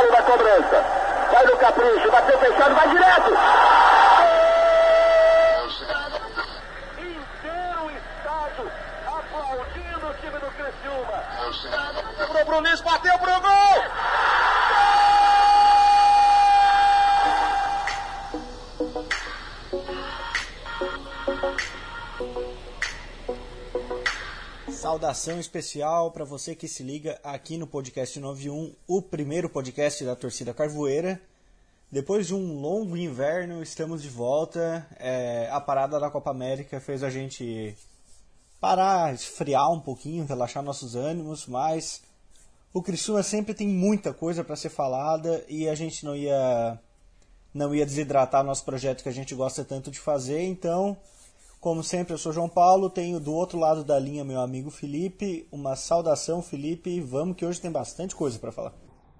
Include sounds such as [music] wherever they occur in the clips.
bola na cobrança. Vai no capricho, bateu fechado, vai direto. Inteiro o estádio aplaudindo o time do Criciúma. O Brunis bateu pro gol. Saudação especial para você que se liga aqui no podcast 91, o primeiro podcast da torcida Carvoeira. Depois de um longo inverno, estamos de volta. É, a parada da Copa América fez a gente parar, esfriar um pouquinho, relaxar nossos ânimos, mas o Criciúma sempre tem muita coisa para ser falada e a gente não ia não ia desidratar nosso projeto que a gente gosta tanto de fazer, então como sempre, eu sou João Paulo, tenho do outro lado da linha meu amigo Felipe. Uma saudação, Felipe. Vamos que hoje tem bastante coisa para falar.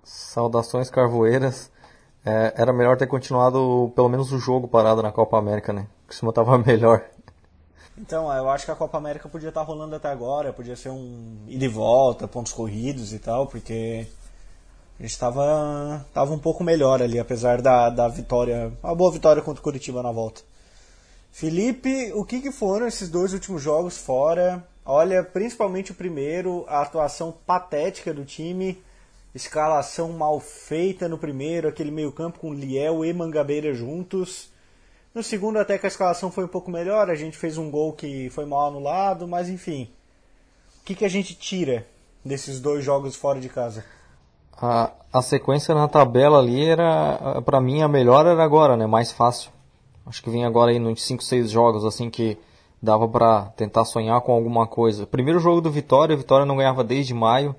Saudações carvoeiras. É, era melhor ter continuado pelo menos o jogo parado na Copa América, né? Que cima tava [laughs] melhor. Então, eu acho que a Copa América podia estar tá rolando até agora, podia ser um ida e volta, pontos corridos e tal, porque a gente estava tava um pouco melhor ali, apesar da, da vitória, uma boa vitória contra o Curitiba na volta. Felipe, o que, que foram esses dois últimos jogos fora? Olha, principalmente o primeiro, a atuação patética do time, escalação mal feita no primeiro, aquele meio-campo com Liel e Mangabeira juntos. No segundo, até que a escalação foi um pouco melhor, a gente fez um gol que foi mal anulado, mas enfim. O que, que a gente tira desses dois jogos fora de casa? A, a sequência na tabela ali era, para mim, a melhor era agora, né? Mais fácil. Acho que vem agora aí nos 5, 6 jogos assim que dava para tentar sonhar com alguma coisa. Primeiro jogo do Vitória, a Vitória não ganhava desde maio.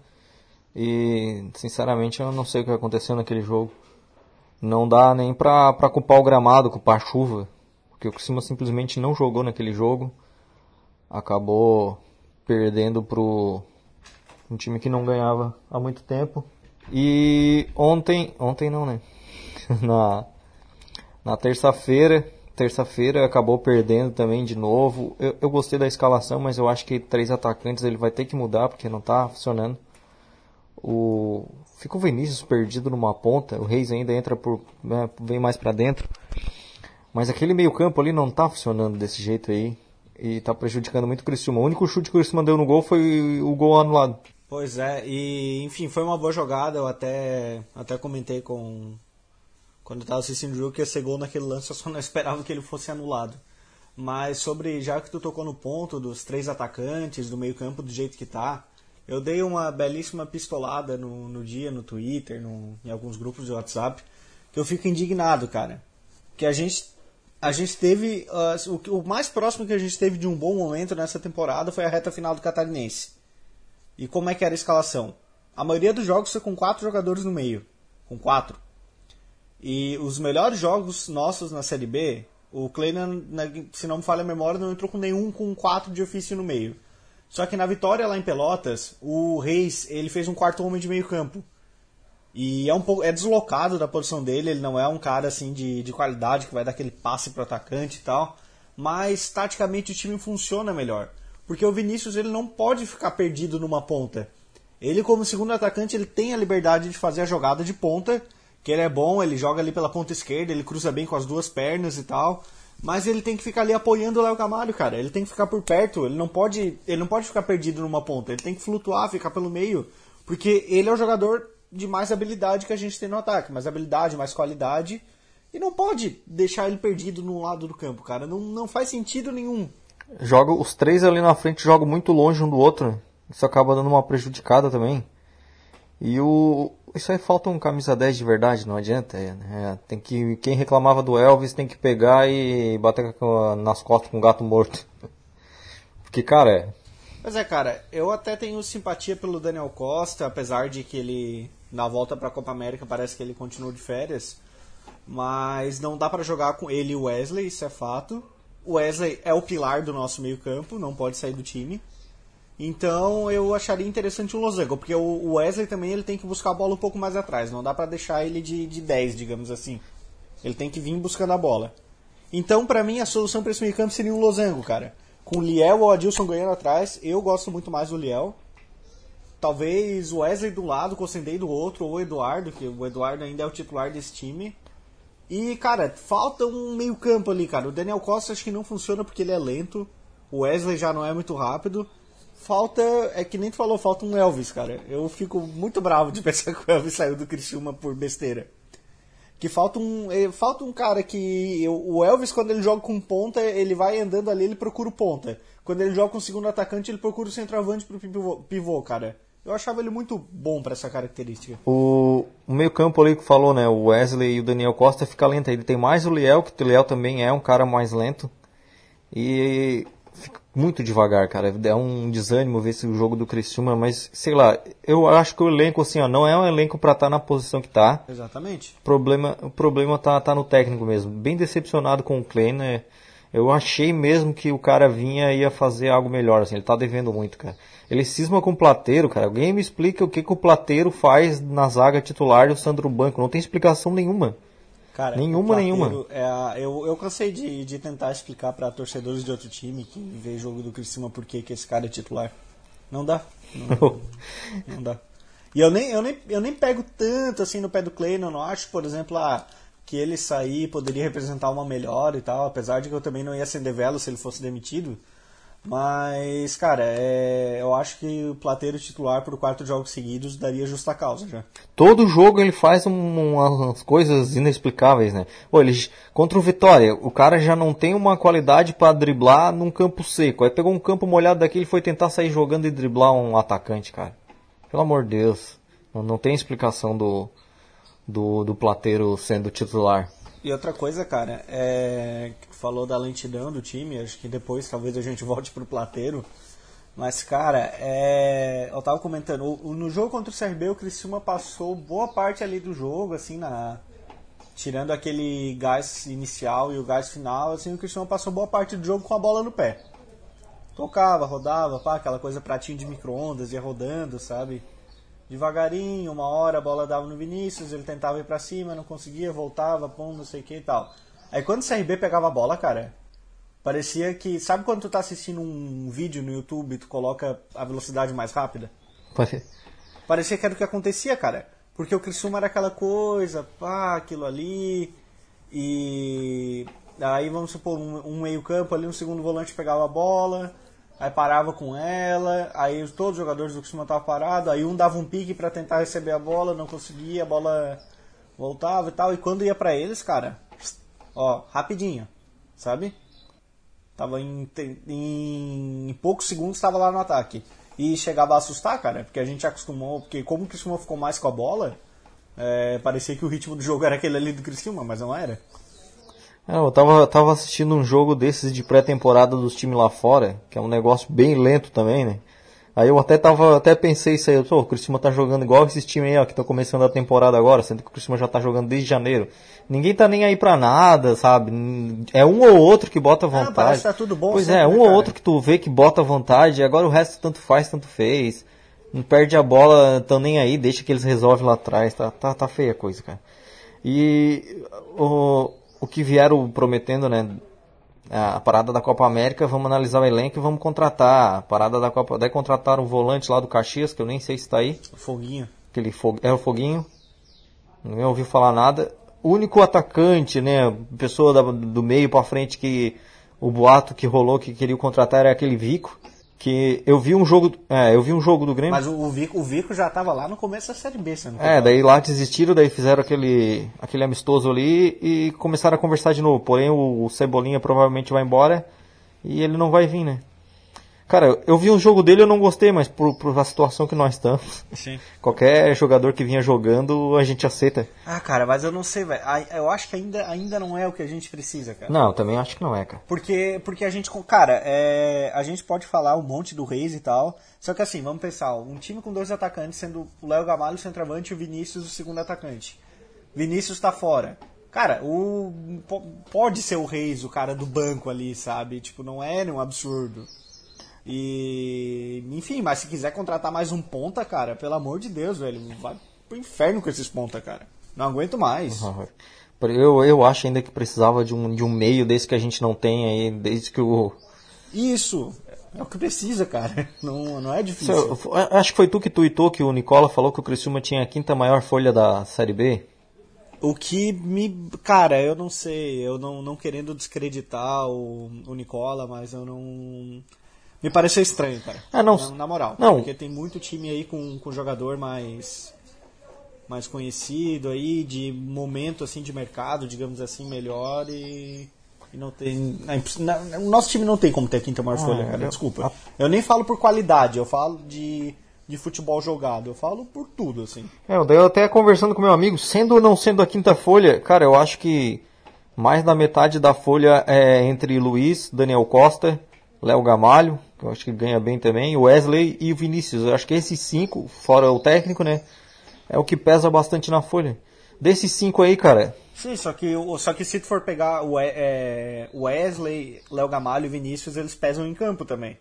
E sinceramente eu não sei o que aconteceu naquele jogo. Não dá nem pra, pra culpar o gramado, culpar a chuva. Porque o Criciúma simplesmente não jogou naquele jogo. Acabou perdendo pro um time que não ganhava há muito tempo. E ontem, ontem não, né? [laughs] Na, na terça-feira, terça-feira acabou perdendo também de novo. Eu, eu, gostei da escalação, mas eu acho que três atacantes ele vai ter que mudar porque não está funcionando. O fica o Vinícius perdido numa ponta, o Reis ainda entra por né, vem mais para dentro. Mas aquele meio-campo ali não está funcionando desse jeito aí e está prejudicando muito o Criciúma. O único chute que o Criciúma deu no gol foi o gol anulado. Pois é, e enfim, foi uma boa jogada, eu até até comentei com quando eu estava assistindo o jogo, que ia ser gol naquele lance, eu só não [laughs] esperava que ele fosse anulado. Mas sobre, já que tu tocou no ponto dos três atacantes, do meio campo do jeito que tá, eu dei uma belíssima pistolada no, no dia, no Twitter, no, em alguns grupos de WhatsApp, que eu fico indignado, cara. Que a gente, a gente teve, uh, o, o mais próximo que a gente teve de um bom momento nessa temporada foi a reta final do Catarinense. E como é que era a escalação? A maioria dos jogos foi com quatro jogadores no meio. Com quatro. E os melhores jogos nossos na Série B, o Kleinan, se não me falha a memória, não entrou com nenhum com quatro de ofício no meio. Só que na vitória lá em Pelotas, o Reis ele fez um quarto homem de meio campo. E é um pouco é deslocado da posição dele, ele não é um cara assim de, de qualidade que vai dar aquele passe pro atacante e tal. Mas taticamente o time funciona melhor. Porque o Vinícius ele não pode ficar perdido numa ponta. Ele, como segundo atacante, ele tem a liberdade de fazer a jogada de ponta que ele é bom, ele joga ali pela ponta esquerda, ele cruza bem com as duas pernas e tal. Mas ele tem que ficar ali apoiando o Léo Camargo, cara. Ele tem que ficar por perto, ele não pode, ele não pode ficar perdido numa ponta, ele tem que flutuar, ficar pelo meio, porque ele é o jogador de mais habilidade que a gente tem no ataque, mais habilidade, mais qualidade, e não pode deixar ele perdido num lado do campo, cara. Não, não faz sentido nenhum. Joga os três ali na frente jogam muito longe um do outro. Isso acaba dando uma prejudicada também. E o, isso aí falta um camisa 10 de verdade, não adianta. É, é, tem que, quem reclamava do Elvis tem que pegar e bater nas costas com um gato morto. [laughs] Porque, cara. É... Mas é, cara, eu até tenho simpatia pelo Daniel Costa, apesar de que ele, na volta pra Copa América, parece que ele continuou de férias. Mas não dá para jogar com ele e o Wesley, isso é fato. O Wesley é o pilar do nosso meio-campo, não pode sair do time. Então eu acharia interessante o Losango, porque o Wesley também ele tem que buscar a bola um pouco mais atrás, não dá para deixar ele de, de 10, digamos assim. Ele tem que vir buscando a bola. Então, para mim, a solução para esse meio campo seria um losango, cara. Com o Liel ou Adilson ganhando atrás, eu gosto muito mais do Liel. talvez o Wesley do lado, o Cosendei do outro, ou o Eduardo, que o Eduardo ainda é o titular desse time. E, cara, falta um meio campo ali, cara. O Daniel Costa acho que não funciona porque ele é lento. O Wesley já não é muito rápido. Falta, é que nem tu falou, falta um Elvis, cara. Eu fico muito bravo de [laughs] pensar que o Elvis saiu do Criciúma por besteira. Que falta um, eh, falta um cara que o Elvis quando ele joga com ponta, ele vai andando ali, ele procura o ponta. Quando ele joga com o segundo atacante, ele procura o centroavante pro pivô, cara. Eu achava ele muito bom para essa característica. O, o meio-campo ali que falou, né? O Wesley e o Daniel Costa fica lento. Ele tem mais o Liel, que o Liel também é um cara mais lento. E muito devagar, cara. É um desânimo ver esse jogo do Criciúma, mas sei lá, eu acho que o elenco assim, ó, não é um elenco para estar tá na posição que tá. Exatamente. O problema, o problema tá, tá no técnico mesmo. Bem decepcionado com o Klein, né? Eu achei mesmo que o cara vinha e ia fazer algo melhor, assim, ele tá devendo muito, cara. Ele cisma com o Plateiro, cara. Alguém me explica o que, que o Plateiro faz na zaga titular do Sandro Banco. Não tem explicação nenhuma. Cara, nenhuma, nenhuma. É a, eu, eu cansei de, de tentar explicar para torcedores de outro time que vê jogo do Criciúma por que esse cara é titular. Não dá. Não, [laughs] não dá. E eu nem, eu, nem, eu nem pego tanto assim no pé do Clay, não acho, por exemplo, a, que ele sair poderia representar uma melhora e tal, apesar de que eu também não ia acender vela se ele fosse demitido. Mas, cara, é, eu acho que o Plateiro titular por quatro jogos seguidos daria justa causa já. Todo jogo ele faz um, umas coisas inexplicáveis, né? Pô, ele, contra o Vitória, o cara já não tem uma qualidade para driblar num campo seco. Aí pegou um campo molhado daqui e foi tentar sair jogando e driblar um atacante, cara. Pelo amor de Deus. Não, não tem explicação do, do, do Plateiro sendo titular. E outra coisa, cara, é falou da lentidão do time, acho que depois talvez a gente [laughs] volte pro plateiro. Mas, cara, é... eu tava comentando, no jogo contra o CRB, o Criciúma passou boa parte ali do jogo, assim, na tirando aquele gás inicial e o gás final, assim, o Criciúma passou boa parte do jogo com a bola no pé. Tocava, rodava, pá, aquela coisa pratinho de micro-ondas, ia rodando, sabe? Devagarinho, uma hora a bola dava no Vinícius, ele tentava ir para cima, não conseguia, voltava, pum, não sei o que e tal. Aí quando o CRB pegava a bola, cara, parecia que. Sabe quando tu tá assistindo um vídeo no YouTube e tu coloca a velocidade mais rápida? Pode. Parecia que era o que acontecia, cara. Porque o Criciúma era aquela coisa, pá, aquilo ali. E. Aí vamos supor, um, um meio-campo ali, um segundo volante pegava a bola aí parava com ela, aí todos os jogadores do Criciúma estavam parados, aí um dava um pique para tentar receber a bola, não conseguia, a bola voltava e tal, e quando ia para eles, cara, ó, rapidinho, sabe? Tava em, em, em poucos segundos estava lá no ataque. E chegava a assustar, cara, porque a gente acostumou, porque como o Criciúma ficou mais com a bola, é, parecia que o ritmo do jogo era aquele ali do Criciúma, mas não era. É, eu tava, tava assistindo um jogo desses de pré-temporada dos times lá fora, que é um negócio bem lento também, né? Aí eu até tava, até pensei isso aí, eu, o Cristiano tá jogando igual esses times aí, ó, que estão começando a temporada agora, sendo que o Cristiano já tá jogando desde janeiro. Ninguém tá nem aí pra nada, sabe? É um ou outro que bota vontade. Não, parece que tá tudo bom pois sempre, é, um né, ou outro que tu vê que bota vontade, agora o resto tanto faz, tanto fez. Não perde a bola, tão nem aí, deixa que eles resolvem lá atrás, tá, tá, tá feia a coisa, cara. E o, o que vieram prometendo, né? A parada da Copa América, vamos analisar o elenco e vamos contratar. A parada da Copa. Daí contrataram um volante lá do Caxias, que eu nem sei se está aí. Foguinho. Aquele fog... É o Foguinho. Não ouvi falar nada. O único atacante, né? Pessoa da, do meio para frente que o boato que rolou que queria contratar era aquele Vico que eu vi um jogo, é, eu vi um jogo do Grêmio. Mas o, Vico, o Vico já estava lá no começo da Série B, não É, daí lá desistiram, daí fizeram aquele, aquele amistoso ali e começaram a conversar de novo. Porém o, o Cebolinha provavelmente vai embora e ele não vai vir, né? Cara, eu vi um jogo dele e eu não gostei, mas por, por a situação que nós estamos. Sim. Qualquer jogador que vinha jogando, a gente aceita. Ah, cara, mas eu não sei, velho. Eu acho que ainda, ainda não é o que a gente precisa, cara. Não, também acho que não é, cara. Porque, porque a gente, cara, é, a gente pode falar um monte do Reis e tal. Só que assim, vamos pensar, um time com dois atacantes, sendo o Léo Gamalho o centroavante e o Vinícius o segundo atacante. Vinícius tá fora. Cara, o pode ser o Reis, o cara do banco ali, sabe? Tipo, não é um absurdo. E. Enfim, mas se quiser contratar mais um ponta, cara, pelo amor de Deus, velho, vai pro inferno com esses ponta, cara. Não aguento mais. Eu, eu acho ainda que precisava de um, de um meio desse que a gente não tem aí, desde que o. Isso! É o que precisa, cara. [laughs] Não, não é difícil. Eu- acho que foi tu que tuitou que o Nicola falou que o Criciúma tinha a quinta maior folha da Série B. O que me. Cara, eu não sei. Eu não, não querendo descreditar o, o Nicola, mas eu não. Me pareceu estranho, cara. Ah, não. Na, na moral. Não. Porque tem muito time aí com, com jogador mais. Mais conhecido aí, de momento assim de mercado, digamos assim, melhor e. e não tem. na- o nosso time não tem como ter a quinta maior folha, cara. eu- Desculpa. Eu nem falo por qualidade, eu falo de, de futebol jogado. Eu falo por tudo, assim. É, daí eu até conversando com meu amigo, sendo ou não sendo a quinta folha, cara, eu acho que mais da metade da folha é entre Luiz, Daniel Costa, Léo Gamalho, que eu acho que ganha bem também, o Wesley e o Vinícius. Eu acho que esses cinco, fora o técnico, né, é o que pesa bastante na folha. Desses cinco aí, cara, Sim, só que, só que se tu for pegar o é, Wesley, Léo Gamalho e Vinícius, eles pesam em campo também.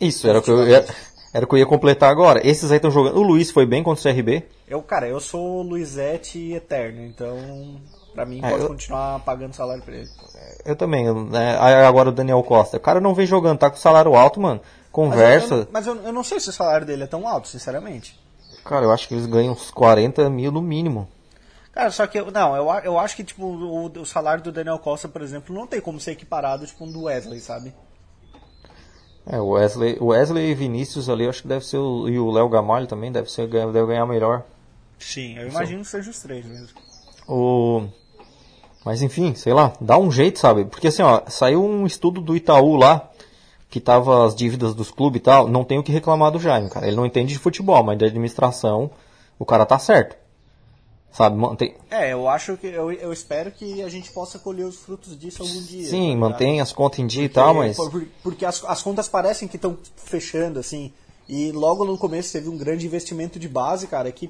isso era o que eu ia, era o que eu ia completar agora. Esses aí estão jogando. O Luiz foi bem contra o CRB. Eu, cara, eu sou Luizete eterno, então pra mim É, pode eu- continuar pagando salário pra ele. Eu também, né, agora o Daniel Costa. O cara não vem jogando, tá com salário alto, mano. Mas, eu, Conversa. eu- mas eu, não sei se o salário dele é tão alto, sinceramente. Cara, eu acho que eles ganham uns 40 mil no mínimo. Cara, só que, não, eu, eu acho que, tipo, o, o salário do Daniel Costa, por exemplo, não tem como ser equiparado, tipo, um do Wesley, sabe? É, o Wesley, Wesley e Vinícius ali, eu acho que deve ser o, e o Léo Gamalho também deve ser deve ganhar melhor. Sim, eu imagino que seja os três mesmo. O Mas enfim, sei lá, dá um jeito, sabe? Porque assim, ó, saiu um estudo do Itaú lá que tava as dívidas dos clubes e tal, não tem o que reclamar do Jaime, cara. Ele não entende de futebol, mas de administração, o cara tá certo. Sabe, mantém, É, eu acho que, eu, eu espero que a gente possa colher os frutos disso algum dia. sim, tá mantém as contas em dia e Porque- tal, mas por- Porque as, as contas parecem que estão fechando, assim. E logo no começo teve um grande investimento de base, cara, que,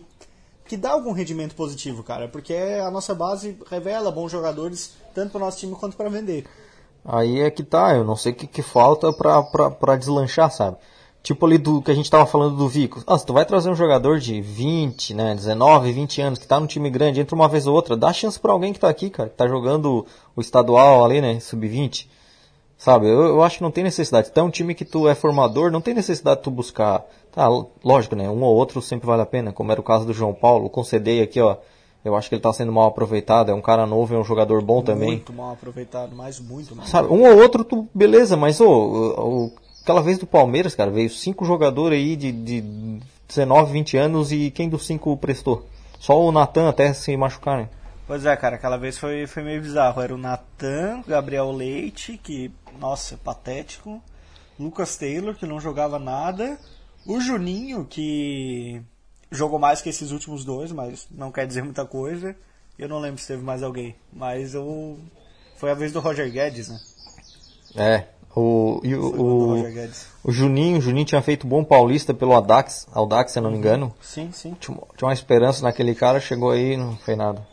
que dá algum rendimento positivo, cara. Porque a nossa base revela bons jogadores, tanto para nosso time quanto para vender. Aí é que tá, eu não sei o que, que falta pra deslanchar, sabe? Tipo ali do que a gente tava falando do Vico. Ah, se tu vai trazer um jogador de 20, né, 19, 20 anos, que tá num time grande, entra uma vez ou outra, dá chance pra alguém que tá aqui, cara, que tá jogando o estadual ali, né, sub-20. Sabe, eu, eu acho que não tem necessidade. É um time que tu é formador, não tem necessidade de tu buscar. Tá, lógico, né, um ou outro sempre vale a pena, como era o caso do João Paulo, concedei aqui, ó. Eu acho que ele tá sendo mal aproveitado, é um cara novo, é um jogador bom também. Muito mal aproveitado, mas muito mal. Sabe, um ou outro, tu, beleza, mas ô, o- o- aquela vez do Palmeiras, cara, veio cinco jogadores aí de, de 19, 20 anos e quem dos cinco prestou? Só o Natan até se machucar, né? Pois é, cara, aquela vez foi, foi meio bizarro. Era o Natan, Gabriel Leite, que, nossa, patético. Lucas Taylor, que não jogava nada. O Juninho, que jogou mais que esses últimos dois, mas não quer dizer muita coisa. Eu não lembro se teve mais alguém. Mas eu. Foi a vez do Roger Guedes, né? É. O, e o, o, o Juninho, o Juninho tinha feito bom paulista pelo Audax, Audax, se eu não me engano. Sim, sim. Tinha, tinha uma esperança naquele cara, chegou aí e não foi nada.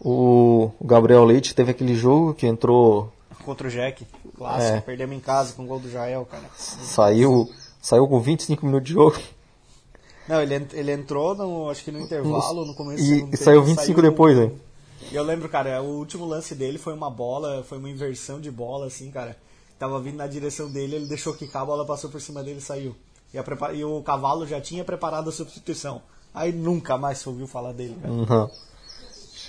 O, o Gabriel Leite teve aquele jogo que entrou, Contra o Jack. Clássico. É. Perdemos em casa com o gol do Jael, cara. saiu, saiu com 25 minutos de jogo Não, ele, ele entrou, no, acho que no intervalo, no começo do e, e saiu 25 depois, né? E eu lembro, cara, o último lance dele foi uma bola, foi uma inversão de bola, assim, cara. Tava vindo na direção dele, ele deixou quicar, a bola passou por cima dele e saiu. E, a e o cavalo já tinha preparado a substituição. Aí nunca mais se ouviu falar dele, cara. Uhum.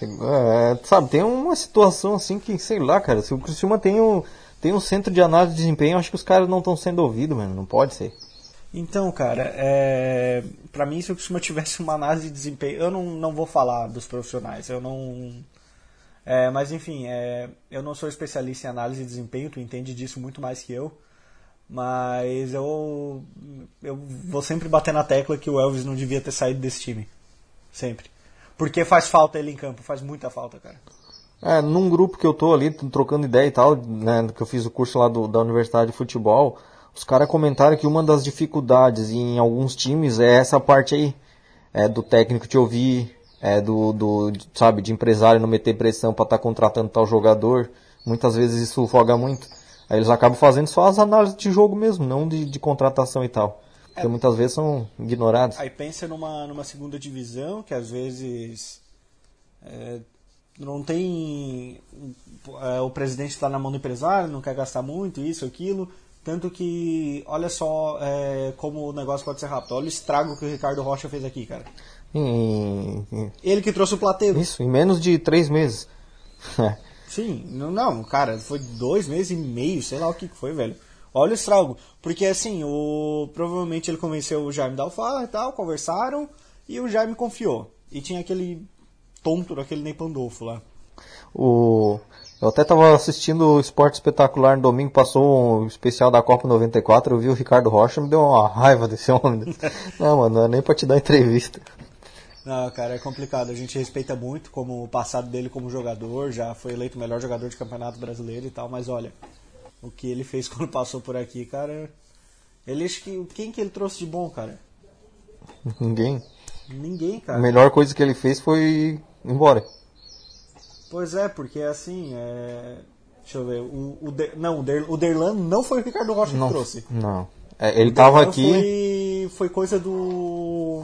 É, sabe, tem uma situação assim que, sei lá, cara, se o Criciúma tem um, tem um centro de análise de desempenho, acho que os caras não estão sendo ouvidos, mano, não pode ser. Então, cara, é... pra mim, se o Criciúma [laughs] tivesse uma análise de desempenho, eu não, não vou falar dos profissionais, eu não. É, mas enfim, é, eu não sou especialista em análise de desempenho, tu entende disso muito mais que eu. Mas eu, eu vou sempre bater na tecla que o Elvis não devia ter saído desse time. Sempre. Porque faz falta ele em campo, faz muita falta, cara. É, num grupo que eu tô ali, trocando ideia e tal, né, que eu fiz o curso lá do, da Universidade de Futebol, os caras comentaram que uma das dificuldades em alguns times é essa parte aí, é do técnico te ouvir, é do, do sabe, de empresário não meter pressão pra estar contratando tal jogador, muitas vezes isso sufoga muito. Aí eles acabam fazendo só as análises de jogo mesmo, não de, de contratação e tal. Porque muitas vezes são ignorados. Aí pensa numa, numa segunda divisão, que às vezes é, não tem. é, o presidente está na mão do empresário, não quer gastar muito, isso, aquilo. Tanto que, olha só é, como o negócio pode ser rápido. Olha o estrago que o Ricardo Rocha fez aqui, cara. Em- em- Ele que trouxe o plateiro. isso, em menos de três meses. É. [laughs] Sim, não, não, cara, foi dois meses e meio, sei lá o que foi, velho. Olha o estrago. Porque assim, o provavelmente ele convenceu o Jaime da Alfala e tal, conversaram, e o Jaime confiou. E tinha aquele tonto daquele Ney Pandolfo lá. O... Eu até tava assistindo o Esporte Espetacular no domingo, passou um especial da Copa 94, eu vi o Ricardo Rocha, me deu uma [laughs] raiva desse homem. Não, mano, não é nem pra te dar entrevista. Não, cara, é complicado. A gente respeita muito como o passado dele como jogador, já foi eleito o melhor jogador de campeonato brasileiro e tal, mas olha, o que ele fez [laughs] quando passou por aqui, cara. Ele acho que. Quem que ele trouxe de bom, cara? Ninguém. Ninguém, A cara. melhor coisa que ele fez foi ir embora. Pois é, porque assim, é. Deixa eu ver. O, o Der- Não, o, Der... o Derlan não foi o Ricardo Rocha Não, que trouxe. não. É, ele tava Derlan aqui. Foi... foi coisa do.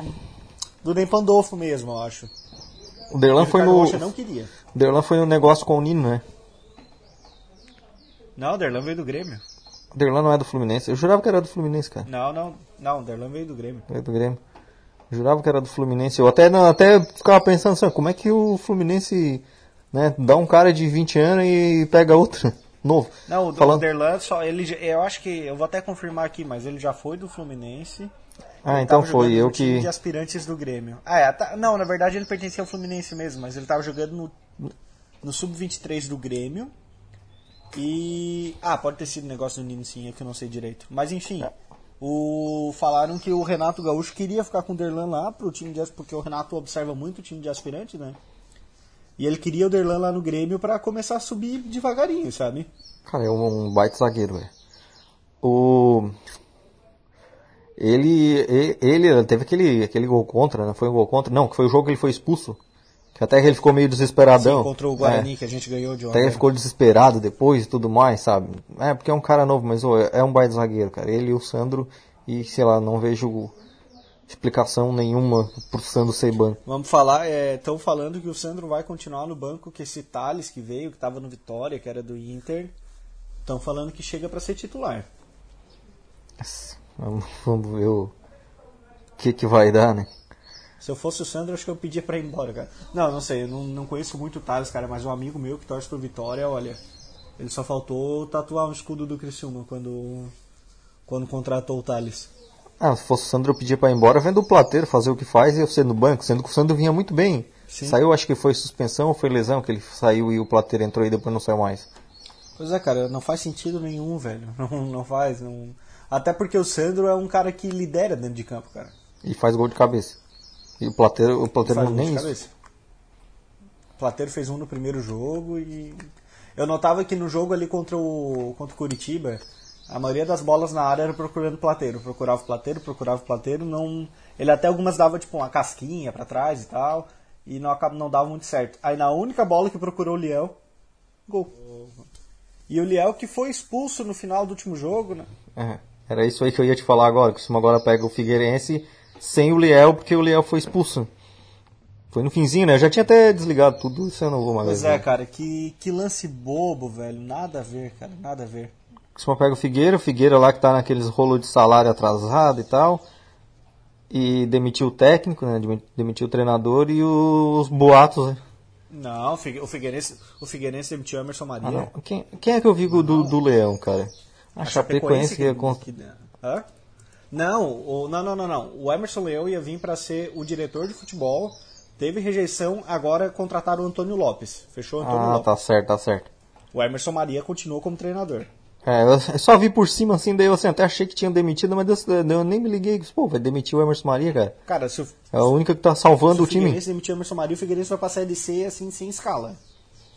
Do Ney Pandolfo mesmo, eu acho. O Derlan o foi no. Rocha não queria. O Derlan foi no negócio com o Nino, né? Não, o Derlan veio do Grêmio. O Derlan não é do Fluminense. Eu jurava que era do Fluminense, cara. Não, não. Não, o Derlan veio do Grêmio. É do Grêmio. Eu jurava que era do Fluminense. Eu até, não, até ficava pensando assim, como é que o Fluminense né, dá um cara de 20 anos e pega outro [laughs] novo. Não, o, Falando- o Derlan só. Ele, eu acho que. Eu vou até confirmar aqui, mas ele já foi do Fluminense. Ah, Ele então foi eu que. de aspirantes do Grêmio. Ah, é, tá- não, na verdade ele pertencia ao Fluminense mesmo, mas ele tava jogando no, no Sub-23 do Grêmio. E. Ah, pode ter sido negócio do Nino sim, é que eu não sei direito. Mas enfim. O, falaram que o Renato Gaúcho queria ficar com o Derlan lá pro time de porque o Renato observa muito o time de aspirante, né? E ele queria o Derlan lá no Grêmio pra começar a subir devagarinho, sabe? Cara, é um baita zagueiro, velho. O. Ele, e- ele teve aquele, aquele gol contra, né? Foi um gol contra? Não, que foi o jogo que ele foi expulso. Que até que ele ficou meio desesperadão. Sim, contra o Guarani É. que a gente ganhou de Até ele ontem. ficou desesperado depois e tudo mais, sabe? É, porque é um cara novo, mas ô, é um baita zagueiro, cara. Ele e o Sandro, e sei lá, não vejo explicação nenhuma pro Sandro ser banco. Vamos falar, estão falando que o Sandro vai continuar no banco, que esse Thales que veio, que estava no Vitória, que era do Inter, estão falando que chega para ser titular. Vamos, vamos ver o que que vai dar, né? Se eu fosse o Sandro, acho que eu pedia pra ir embora, cara. Não, não sei, eu não, não conheço muito o Thales, cara, mas um amigo meu que torce pro Vitória, olha, ele só faltou tatuar um escudo do Criciúma quando, quando contratou o Thales. Ah, se fosse o Sandro eu pedia pra ir embora, vendo o plateiro fazer o que faz e eu ser no banco, sendo que o Sandro vinha muito bem. Sim. Saiu, acho que foi suspensão ou foi lesão que ele saiu e o plateiro entrou e depois não saiu mais. Pois é, cara, não faz sentido nenhum, velho. [laughs] Não, não faz. Não... Até porque o Sandro é um cara que lidera dentro de campo, cara. E faz gol de cabeça. E o plateiro, o plateiro não gol nem isso. O Plateiro fez um no primeiro jogo e. Eu notava que no jogo ali contra o, contra o Curitiba, a maioria das bolas na área era procurando o Plateiro. Procurava o Plateiro, procurava o Plateiro, não. Ele até algumas dava tipo uma casquinha pra trás e tal. E não, acaba- não dava muito certo. Aí na única bola que procurou o Liel, gol. E o Liel que foi expulso no final do último jogo, né? É, era isso aí que eu ia te falar agora, que o Cima agora pega o Figueirense sem o Liel, porque o Liel foi expulso. Foi no finzinho, né? Eu já tinha até desligado tudo, isso eu não vou mais Pois é, cara, que, que lance bobo, velho. Nada a ver, cara, nada a ver. Cima pega o Figueira, o Figueira lá que tá naqueles rolos de salário atrasado e tal. E demitiu o técnico, né? Demi- Demitiu o treinador e os boatos, né? Não, o Figue- o Figueirense, o Figueirense demitiu o Emerson Maria. Ah. Quem, quem é que eu vi do, do Leão, cara? A, Chapecoense que, é con- que- Hã? Não, o, não, não, não, não. O Emerson Leão ia vir para ser o diretor de futebol. Teve rejeição, agora contrataram o Antônio Lopes. Fechou o Antônio Ah, Lopes. tá certo, tá certo. O Emerson Maria continuou como treinador. É, eu [laughs] só vi por cima assim, daí eu assim, até achei que tinham demitido, mas eu, eu nem me liguei. Pô, vai demitir o Emerson Maria, cara. Cara, se o, É a única que tá salvando se o o time. Figueirense demitiu o Emerson Maria, o Figueirense vai passar a LC assim, sem escala.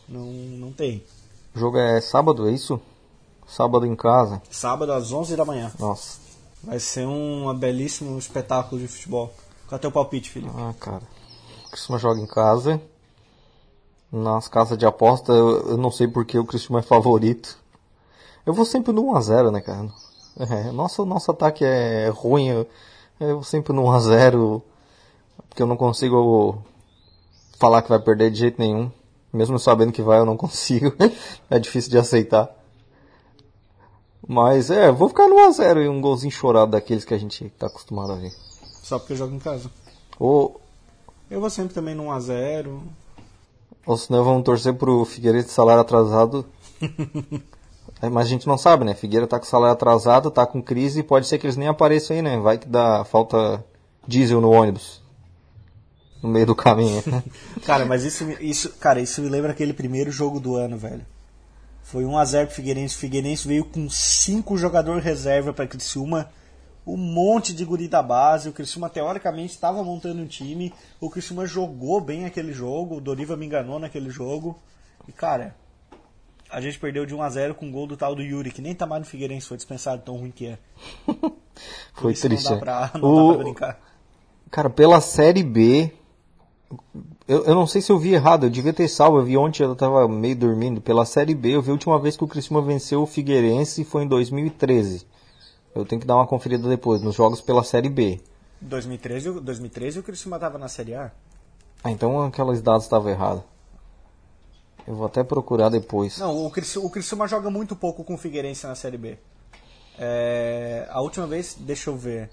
Não, não tem. O jogo é sábado, é isso? Sábado em casa. Sábado às 11 da manhã. Nossa. Vai ser um belíssimo espetáculo de futebol. Qual é teu palpite, Felipe? Ah, cara. O Criciúma joga em casa. Nas casas de aposta, eu, eu não sei porque o Criciúma é favorito. Eu vou sempre no 1x0, né, cara? É, nosso, nosso ataque é ruim. Eu, eu vou sempre no 1x0. Porque eu não consigo falar que vai perder de jeito nenhum. Mesmo sabendo que vai, eu não [laughs] consigo. é difícil de aceitar. Mas é, vou ficar no 1x0 e um golzinho chorado daqueles que a gente tá acostumado a ver. Só porque eu jogo em casa. Ou, Eu vou sempre também no 1x0. ou senão vamos torcer pro Figueiredo de salário atrasado. [laughs] É, Mas a gente não sabe, né? Figueira tá com salário atrasado, tá com crise, pode ser que eles nem apareçam aí, né? Vai que dá falta diesel no ônibus. No meio do caminho. [laughs] Cara, mas isso, isso, cara, isso me lembra aquele primeiro jogo do ano, velho. Foi 1x0 pro Figueirense. O Figueirense veio com cinco jogadores reserva pra Criciúma. Um monte de guri da base. O Criciúma, teoricamente, estava montando um time. O Criciúma jogou bem aquele jogo. O Doriva me enganou naquele jogo. E, cara, a gente perdeu de 1x0 com o gol do tal do Yuri, que nem tá mais no Figueirense. Foi dispensado tão ruim que é. [laughs] Foi triste. Não dá pra, não O- dá pra brincar. Cara, pela Série B, eu, eu não sei se eu vi errado, eu devia ter salvo, eu vi ontem, eu tava meio dormindo. Pela Série B, eu vi a última vez que o Criciúma venceu o Figueirense foi em 2013. Eu tenho que dar uma conferida depois, nos jogos pela Série B. 2013, o- 2013 o Criciúma tava na Série A. Ah, então aquelas dados estavam erradas. Eu vou até procurar depois. Não, o Criciúma, o Criciúma joga muito pouco com o Figueirense na Série B. É, a última vez, deixa eu ver.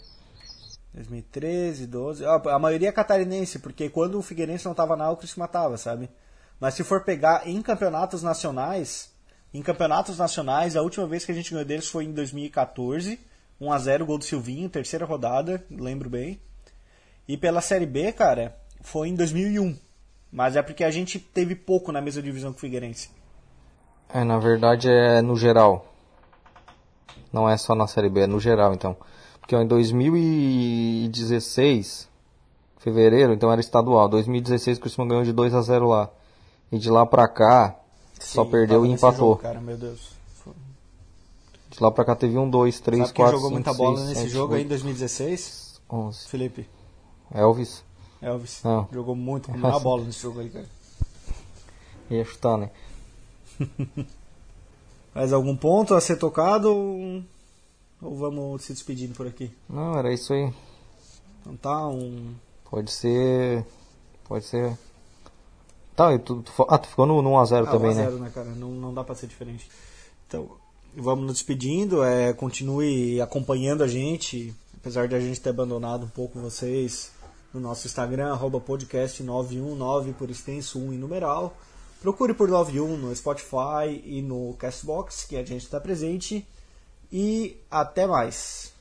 2013, 12. ah, A maioria é catarinense, porque quando o Figueirense não tava na, o Criciúma tava, sabe? Mas se for pegar em campeonatos nacionais, em campeonatos nacionais, a última vez que a gente ganhou deles foi em 2014, 1 a 0 gol do Silvinho, terceira rodada, lembro bem. E pela Série B, cara, foi em 2001. Mas é porque a gente teve pouco na mesma divisão que o Figueirense. É, na verdade é no geral. Não é só na Série B, é no geral então. Porque ó, em 2016, fevereiro, então era estadual. 2016 o Criciúma ganhou de 2 a 0 lá. E de lá pra cá, só Sim, perdeu tava e empatou. jogo, cara, meu Deus. De lá pra cá teve um, dois, três, Sabe quatro, jogou cinco, muita bola seis, nesse sete, jogo aí em oito, 2016? onze. Felipe. Elvis. Elvis. Não. Jogou muito, comeu [laughs] uma bola nesse jogo aí, cara. Ia chutar, né? [laughs] Mais algum ponto a ser tocado ou, vamos se despedindo por aqui? Não, era isso aí. Então tá, um... Pode ser. Pode ser. Tá, e tu, tu, ah, tu ficou no, no 1x0 Ah, também, 1 a né? 0, né, cara? Não, não dá pra ser diferente. Então, vamos nos despedindo. É, continue acompanhando a gente, apesar de a gente ter abandonado um pouco vocês no nosso Instagram, arroba podcast919 por extenso 1 em numeral. Procure por 91 no Spotify e no Castbox, que a gente está presente. E até mais.